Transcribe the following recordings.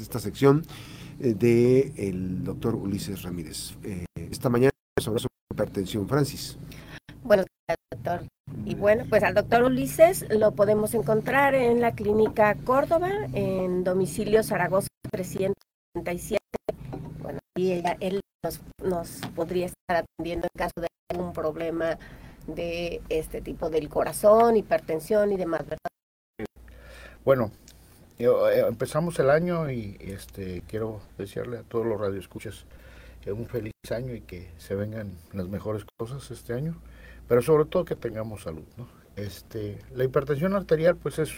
esta sección del de el doctor Ulises Ramírez. esta mañana sobre su hipertensión, Francis. Bueno, doctor. Y bueno, pues al doctor Ulises lo podemos encontrar en la clínica Córdoba, en domicilio Zaragoza 337. Bueno, y él nos, nos podría estar atendiendo en caso de algún problema de este tipo del corazón, hipertensión y demás, ¿verdad? Bueno, eh, empezamos el año y este quiero desearle a todos los radioescuchas un feliz año y que se vengan las mejores cosas este año pero sobre todo que tengamos salud. ¿no? Este, la hipertensión arterial pues es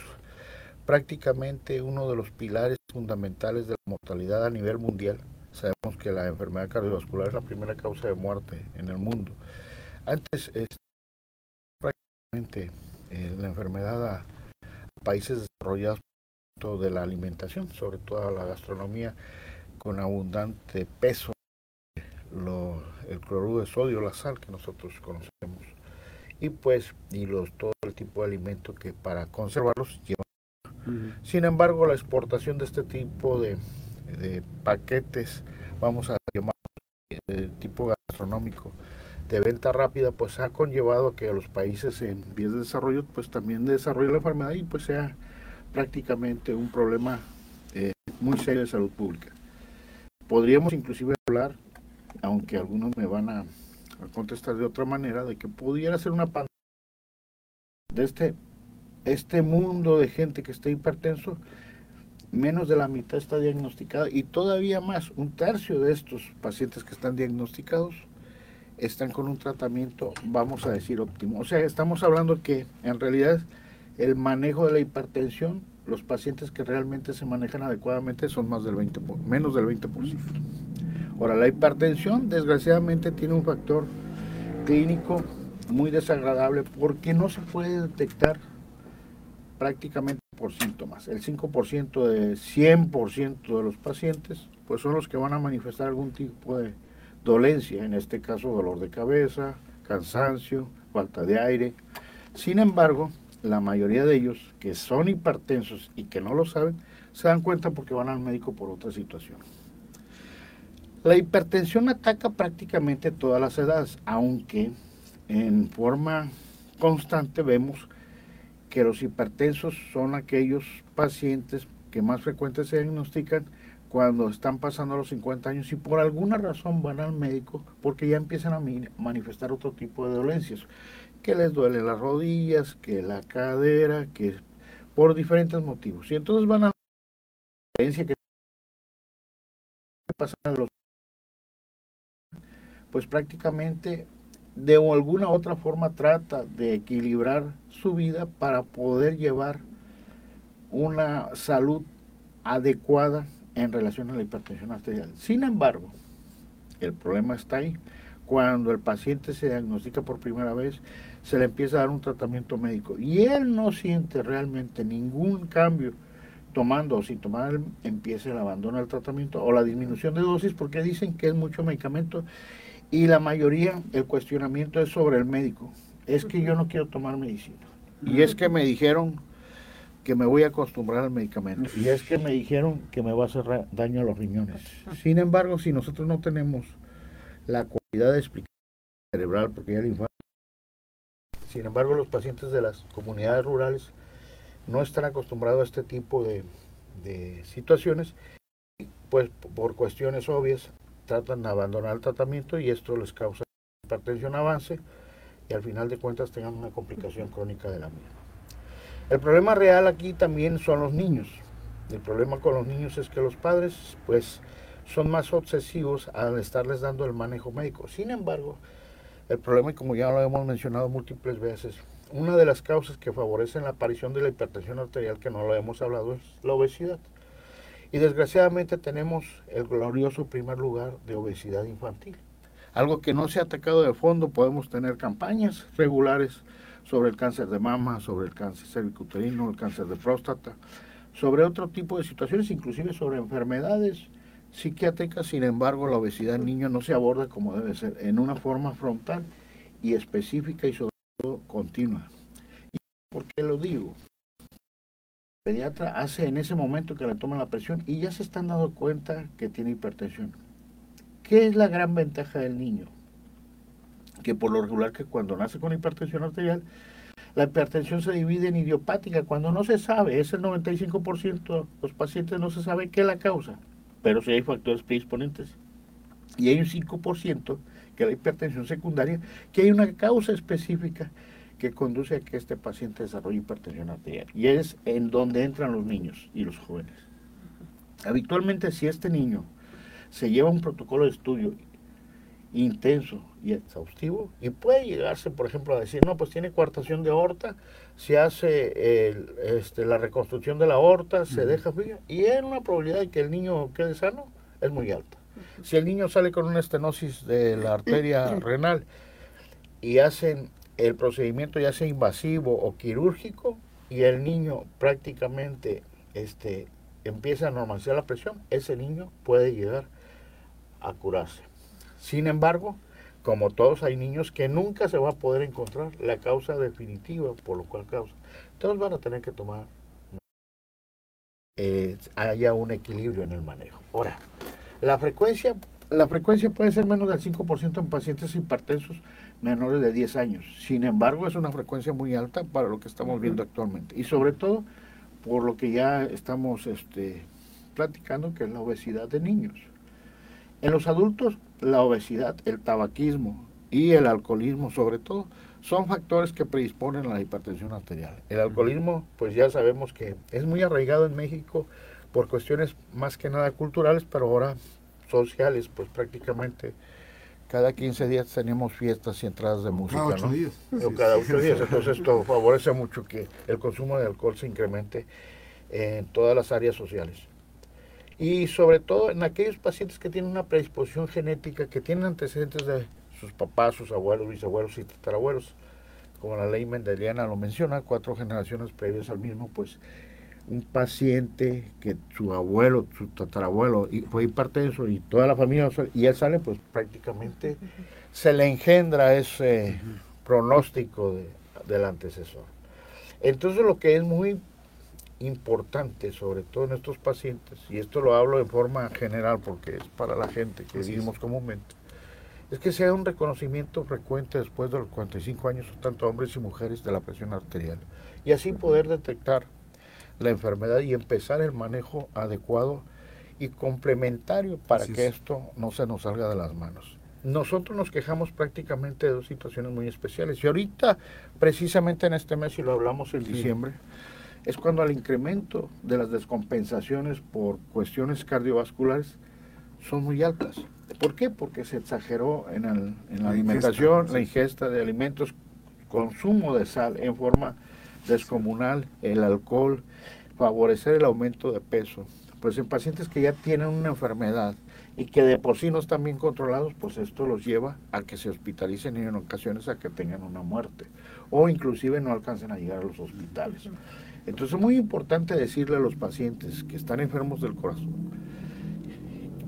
prácticamente uno de los pilares fundamentales de la mortalidad a nivel mundial. Sabemos que la enfermedad cardiovascular es la primera causa de muerte en el mundo. Antes, este, prácticamente eh, la enfermedad a, países desarrollados de la alimentación, sobre todo la gastronomía con abundante peso, lo, el cloruro de sodio, la sal que nosotros conocemos y pues y los todo el tipo de alimentos que para conservarlos llevan. Sin embargo, la exportación de este tipo de, paquetes, vamos a llamar de tipo gastronómico, de venta rápida, pues ha conllevado a que a los países en vías de desarrollo, pues también desarrollen la enfermedad y pues sea prácticamente un problema eh, muy serio de salud pública. Podríamos inclusive hablar, aunque algunos me van a a contestar de otra manera, de que pudiera ser una pandemia de este, este mundo de gente que está hipertenso, menos de la mitad está diagnosticada y todavía más, un tercio de estos pacientes que están diagnosticados están con un tratamiento, vamos a decir, óptimo. O sea, estamos hablando que en realidad el manejo de la hipertensión, los pacientes que realmente se manejan adecuadamente son más del 20, menos del 20%. Ahora, la hipertensión desgraciadamente tiene un factor clínico muy desagradable porque no se puede detectar prácticamente por síntomas. El 5% de 100% de los pacientes pues son los que van a manifestar algún tipo de dolencia, en este caso dolor de cabeza, cansancio, falta de aire. Sin embargo, la mayoría de ellos que son hipertensos y que no lo saben, se dan cuenta porque van al médico por otra situación. La hipertensión ataca prácticamente todas las edades, aunque en forma constante vemos que los hipertensos son aquellos pacientes que más frecuentes se diagnostican cuando están pasando los 50 años y por alguna razón van al médico porque ya empiezan a manifestar otro tipo de dolencias, que les duele las rodillas, que la cadera, que por diferentes motivos. Y entonces van a la que pasan los pues prácticamente de alguna otra forma trata de equilibrar su vida para poder llevar una salud adecuada en relación a la hipertensión arterial. Sin embargo, el problema está ahí. Cuando el paciente se diagnostica por primera vez, se le empieza a dar un tratamiento médico y él no siente realmente ningún cambio tomando o sin tomar, empieza el abandono del tratamiento o la disminución de dosis porque dicen que es mucho medicamento y la mayoría, el cuestionamiento es sobre el médico. Es que yo no quiero tomar medicina. Y es que me dijeron que me voy a acostumbrar al medicamento. Y es que me dijeron que me va a hacer daño a los riñones. Sin embargo, si nosotros no tenemos la de cerebral, porque ya el infarto. Sin embargo, los pacientes de las comunidades rurales no están acostumbrados a este tipo de, de situaciones, pues por cuestiones obvias tratan de abandonar el tratamiento y esto les causa hipertensión avance y al final de cuentas tengan una complicación crónica de la misma. El problema real aquí también son los niños. El problema con los niños es que los padres pues son más obsesivos al estarles dando el manejo médico. Sin embargo, el problema, como ya lo hemos mencionado múltiples veces, una de las causas que favorecen la aparición de la hipertensión arterial, que no lo hemos hablado, es la obesidad. Y desgraciadamente tenemos el glorioso primer lugar de obesidad infantil. Algo que no se ha atacado de fondo, podemos tener campañas regulares sobre el cáncer de mama, sobre el cáncer cervicuterino, el cáncer de próstata, sobre otro tipo de situaciones, inclusive sobre enfermedades psiquiátricas. Sin embargo, la obesidad en niños no se aborda como debe ser, en una forma frontal y específica y sobre todo continua. ¿Y por qué lo digo? pediatra hace en ese momento que le toman la presión y ya se están dando cuenta que tiene hipertensión. ¿Qué es la gran ventaja del niño? Que por lo regular que cuando nace con hipertensión arterial, la hipertensión se divide en idiopática, cuando no se sabe, es el 95% de los pacientes no se sabe qué es la causa, pero sí hay factores predisponentes. Y hay un 5% que la hipertensión secundaria, que hay una causa específica que conduce a que este paciente desarrolle hipertensión arterial. Y es en donde entran los niños y los jóvenes. Habitualmente si este niño se lleva un protocolo de estudio intenso y exhaustivo y puede llegarse, por ejemplo, a decir, no, pues tiene coartación de aorta, se hace este, la reconstrucción de la aorta, se deja fría, y hay una probabilidad de que el niño quede sano, es muy alta. Si el niño sale con una estenosis de la arteria renal y hacen el procedimiento ya sea invasivo o quirúrgico y el niño prácticamente este, empieza a normalizar la presión, ese niño puede llegar a curarse. Sin embargo, como todos hay niños que nunca se va a poder encontrar la causa definitiva por lo cual causa. Todos van a tener que tomar, eh, haya un equilibrio en el manejo. Ahora, la frecuencia, la frecuencia puede ser menos del 5% en pacientes hipertensos menores de 10 años. Sin embargo, es una frecuencia muy alta para lo que estamos viendo actualmente. Y sobre todo por lo que ya estamos este, platicando, que es la obesidad de niños. En los adultos, la obesidad, el tabaquismo y el alcoholismo, sobre todo, son factores que predisponen a la hipertensión arterial. El alcoholismo, pues ya sabemos que es muy arraigado en México por cuestiones más que nada culturales, pero ahora sociales, pues prácticamente cada 15 días tenemos fiestas y entradas de música. Cada 8 días. O cada 8 días. Entonces esto favorece mucho que el consumo de alcohol se incremente en todas las áreas sociales. Y sobre todo en aquellos pacientes que tienen una predisposición genética, que tienen antecedentes de sus papás, sus abuelos, bisabuelos y tatarabuelos, como la ley mendeliana lo menciona, cuatro generaciones previas al mismo, pues un paciente que su abuelo, su tatarabuelo fue hipertenso y toda la familia, y él sale, pues prácticamente se le engendra ese pronóstico del antecesor. Entonces lo que es muy importante, sobre todo en estos pacientes, y esto lo hablo de forma general porque es para la gente que vivimos comúnmente, es que sea un reconocimiento frecuente después de los 45 años, tanto hombres y mujeres, de la presión arterial, y así poder detectar la enfermedad y empezar el manejo adecuado y complementario para que esto no se nos salga de las manos. Nosotros nos quejamos prácticamente de dos situaciones muy especiales y ahorita, precisamente en este mes, y lo hablamos en diciembre, es cuando el incremento de las descompensaciones por cuestiones cardiovasculares son muy altas. ¿Por qué? Porque se exageró en, en la, alimentación, la ingesta de alimentos, consumo de sal en forma descomunal, el alcohol, favorecer el aumento de peso. Pues en pacientes que ya tienen una enfermedad y que de por sí no están bien controlados, pues esto los lleva a que se hospitalicen y en ocasiones a que tengan una muerte o inclusive no alcancen a llegar a los hospitales. Entonces es muy importante decirle a los pacientes que están enfermos del corazón,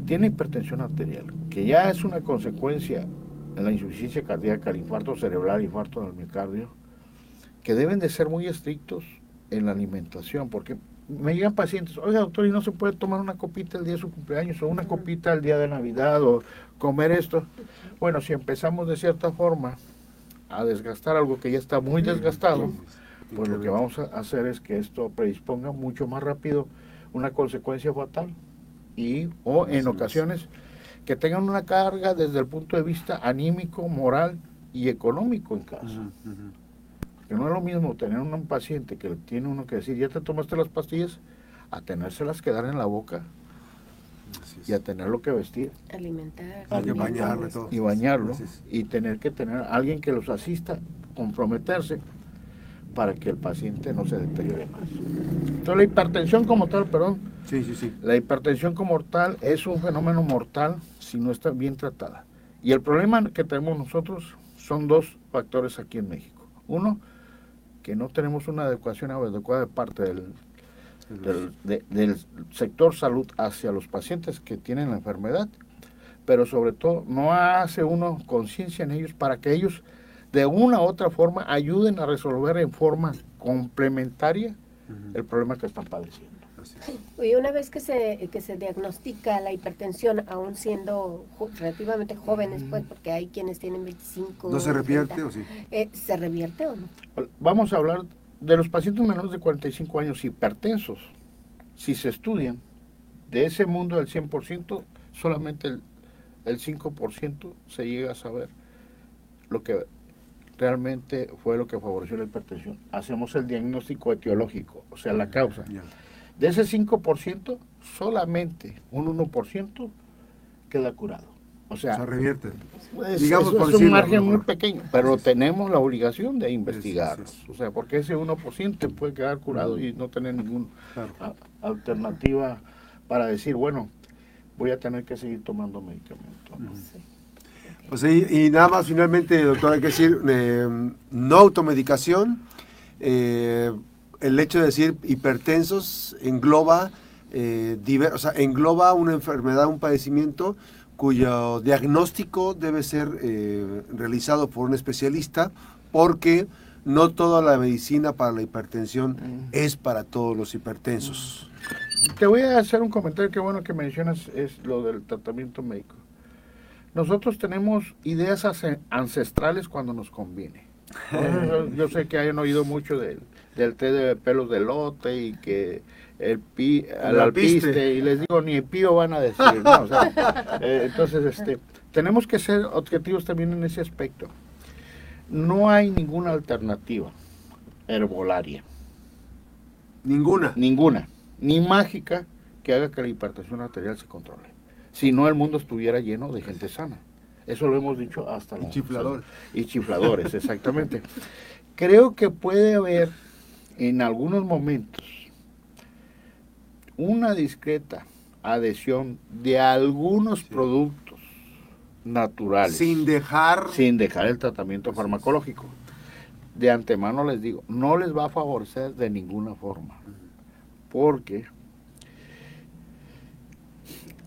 tiene hipertensión arterial, que ya es una consecuencia de la insuficiencia cardíaca, el infarto cerebral, infarto del miocardio, que deben de ser muy estrictos en la alimentación, porque me llegan pacientes, oiga doctor, ¿y no se puede tomar una copita el día de su cumpleaños o una copita el día de Navidad o comer esto? Bueno, si empezamos de cierta forma a desgastar algo que ya está muy desgastado, pues lo que vamos a hacer es que esto predisponga mucho más rápido una consecuencia fatal y o en ocasiones que tengan una carga desde el punto de vista anímico, moral y económico en casa. Que no es lo mismo tener un paciente que tiene uno que decir, ya te tomaste las pastillas, a tenérselas que dar en la boca y a tenerlo que vestir. Alimentar. Y bañarlo. Y bañarlo. Y tener que tener alguien que los asista, comprometerse para que el paciente no se deteriore más. Entonces la hipertensión como tal, perdón, sí, sí, sí. la hipertensión como tal es un fenómeno mortal si no está bien tratada. Y el problema que tenemos nosotros son dos factores aquí en México. Uno, que no tenemos una adecuación adecuada de parte del, del, sector salud hacia los pacientes que tienen la enfermedad, pero sobre todo no hace uno conciencia en ellos para que ellos de una u otra forma ayuden a resolver en forma complementaria el problema que están padeciendo. Y una vez que se, que se diagnostica la hipertensión, aún siendo relativamente jóvenes, pues, porque hay quienes tienen 25. ¿No se revierte o sí? Eh, ¿Se revierte o no? Vamos a hablar de los pacientes menores de 45 años hipertensos. Si se estudian, de ese mundo del 100%, solamente el, el 5% se llega a saber lo que realmente fue lo que favoreció la hipertensión. Hacemos el diagnóstico etiológico, o sea, la causa. De ese 5%, solamente un 1% queda curado. O sea, se revierte. Pues, Digamos es, un margen muy pequeño, pero tenemos la obligación de investigar. O sea, porque ese 1% puede quedar curado y no tener ninguna alternativa para decir, bueno, voy a tener que seguir tomando medicamentos. Pues y nada más finalmente, doctor, hay que decir, eh, no automedicación. Eh, el hecho de decir hipertensos engloba, eh, o sea, engloba una enfermedad, un padecimiento cuyo diagnóstico debe ser eh, realizado por un especialista porque no toda la medicina para la hipertensión mm. es para todos los hipertensos. Te voy a hacer un comentario que bueno que mencionas es lo del tratamiento médico. Nosotros tenemos ideas ancestrales cuando nos conviene. Yo sé que hayan oído mucho del, del té de pelos de lote y que el pi, al alpiste, y les digo, ni el pío van a decir, eh, entonces, este, tenemos que ser objetivos también en ese aspecto. No hay ninguna alternativa herbolaria. Ninguna. Ninguna. Ni mágica que haga que la hipertensión arterial se controle. Si no, el mundo estuviera lleno de gente sana. Eso lo hemos dicho hasta Y chifladores. Y chifladores, exactamente. Creo que puede haber en algunos momentos una discreta adhesión de algunos productos naturales. Sin dejar... Sin dejar el tratamiento farmacológico. De antemano les digo, no les va a favorecer de ninguna forma. Porque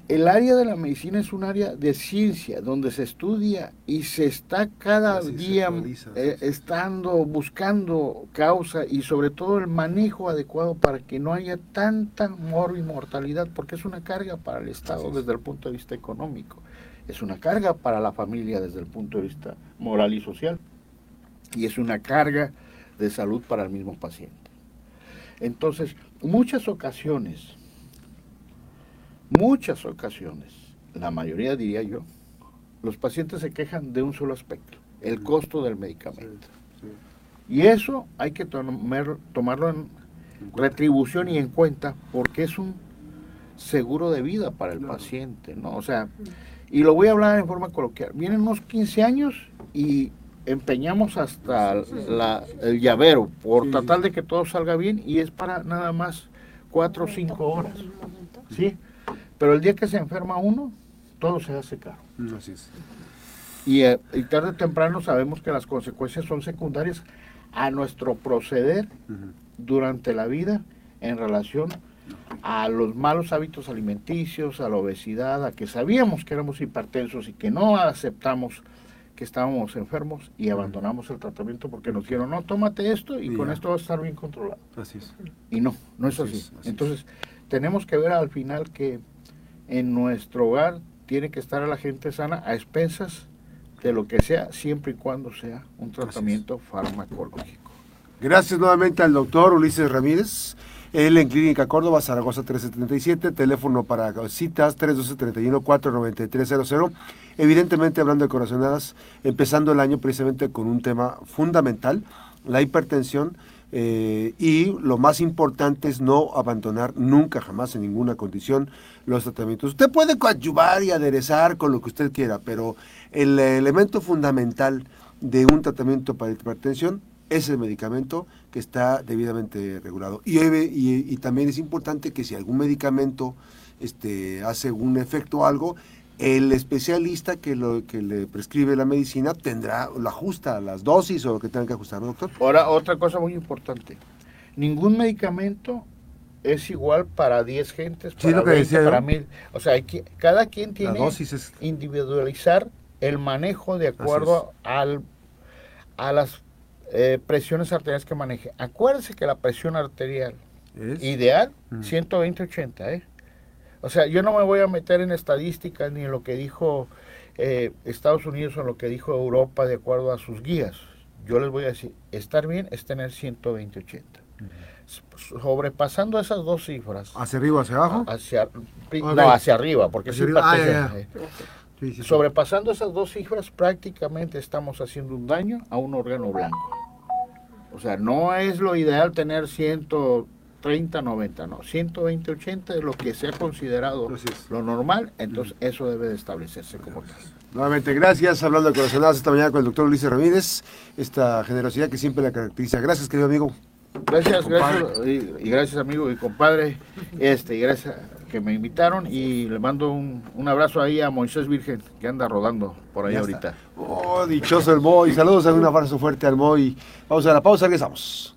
el área de la medicina es un área de ciencia donde se estudia y se está cada día eh, estando buscando causa y sobre todo el manejo adecuado para que no haya tanta mor y mortalidad porque es una carga para el Estado desde el punto de vista económico, es una carga para la familia desde el punto de vista moral y social. Y es una carga de salud para el mismo paciente. Entonces, muchas ocasiones muchas ocasiones, la mayoría diría yo, los pacientes se quejan de un solo aspecto, el costo del medicamento. Y eso hay que tomarlo en retribución y en cuenta porque es un seguro de vida para el paciente, ¿no? O sea, y lo voy a hablar en forma coloquial. Vienen unos 15 años y empeñamos hasta el llavero por tratar de que todo salga bien y es para nada más 4 o 5 horas. ¿Sí? Pero el día que se enferma uno, todo se hace caro. Mm, así es. Eh, y, tarde o temprano sabemos que las consecuencias son secundarias a nuestro proceder durante la vida en relación a los malos hábitos alimenticios, a la obesidad, a que sabíamos que éramos hipertensos y que no aceptamos que estábamos enfermos y abandonamos el tratamiento porque nos dijeron, no, tómate esto y, con esto vas a estar bien controlado. Así es. Y no, no es así. Entonces, tenemos que ver al final que en nuestro hogar tiene que estar a la gente sana a expensas de lo que sea, siempre y cuando sea un tratamiento farmacológico. Gracias nuevamente al doctor Ulises Ramírez. Él en Clínica Córdoba, Zaragoza 1337, teléfono para citas 312-31-49300. Evidentemente hablando de corazonadas, empezando el año precisamente con un tema fundamental, la hipertensión, eh, y lo más importante es no abandonar nunca, jamás, en ninguna condición, los tratamientos. Usted puede coadyuvar y aderezar con lo que usted quiera, pero el elemento fundamental de un tratamiento para hipertensión es el medicamento que está debidamente regulado. Y, y, también es importante que si algún medicamento este, hace un efecto o algo, el especialista que, lo, que le prescribe la medicina tendrá, lo ajusta las dosis o lo que tenga que ajustar, doctor? Ahora, otra cosa muy importante. Ningún medicamento es igual para 10 gentes, para, lo que decía para mil. O sea, hay que, cada quien tiene que individualizar el manejo de acuerdo al, a las eh, presiones arteriales que maneje. Acuérdense que la presión arterial Ideal, 120-80, ¿eh? O sea, yo no me voy a meter en estadísticas ni en lo que dijo eh, Estados Unidos o en lo que dijo Europa de acuerdo a sus guías. Yo les voy a decir, estar bien es tener 120-80. Sobrepasando esas dos cifras. ¿Hacia arriba, hacia abajo? Hacia, No, hacia arriba, porque hacia arriba. Ah, Sobrepasando esas dos cifras, prácticamente estamos haciendo un daño a un órgano blanco. O sea, no es lo ideal tener 130, 90, no. 120, 80 es lo que se ha considerado lo normal, entonces eso debe de establecerse como tal. Nuevamente, gracias. Hablando de corazonadas esta mañana con el doctor Ulises Ramírez, esta generosidad que siempre la caracteriza. Gracias, querido amigo. Gracias, gracias, y, gracias amigo y compadre, este, y gracias que me invitaron y le mando un, un, abrazo ahí a Moisés Virgen que anda rodando por ahí ahorita. Oh, dichoso el Moy, saludos, un abrazo fuerte al Moy. Vamos a la pausa, regresamos.